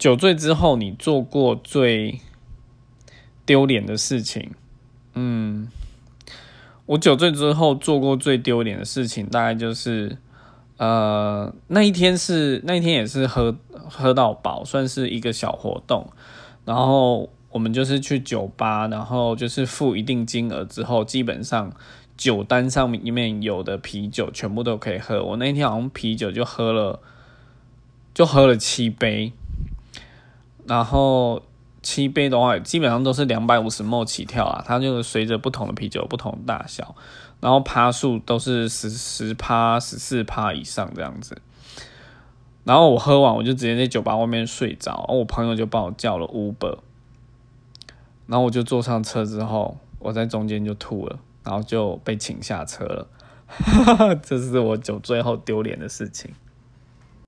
酒醉之后你做过最丢脸的事情？嗯，我酒醉之后做过最丢脸的事情，大概就是呃那一天是那一天也是喝喝到饱，算是一个小活动，然后我们就是去酒吧，然后就是付一定金额之后，基本上酒单上面里面有的啤酒全部都可以喝。我那天好像啤酒就喝了，就喝了七杯。然后七杯的话，基本上都是两百五十沫起跳啊，它就是随着不同的啤酒不同大小，然后趴数都是十十趴、十四趴以上这样子。然后我喝完，我就直接在酒吧外面睡着，然后我朋友就帮我叫了 Uber，然后我就坐上车之后，我在中间就吐了，然后就被请下车了，这是我酒醉后丢脸的事情。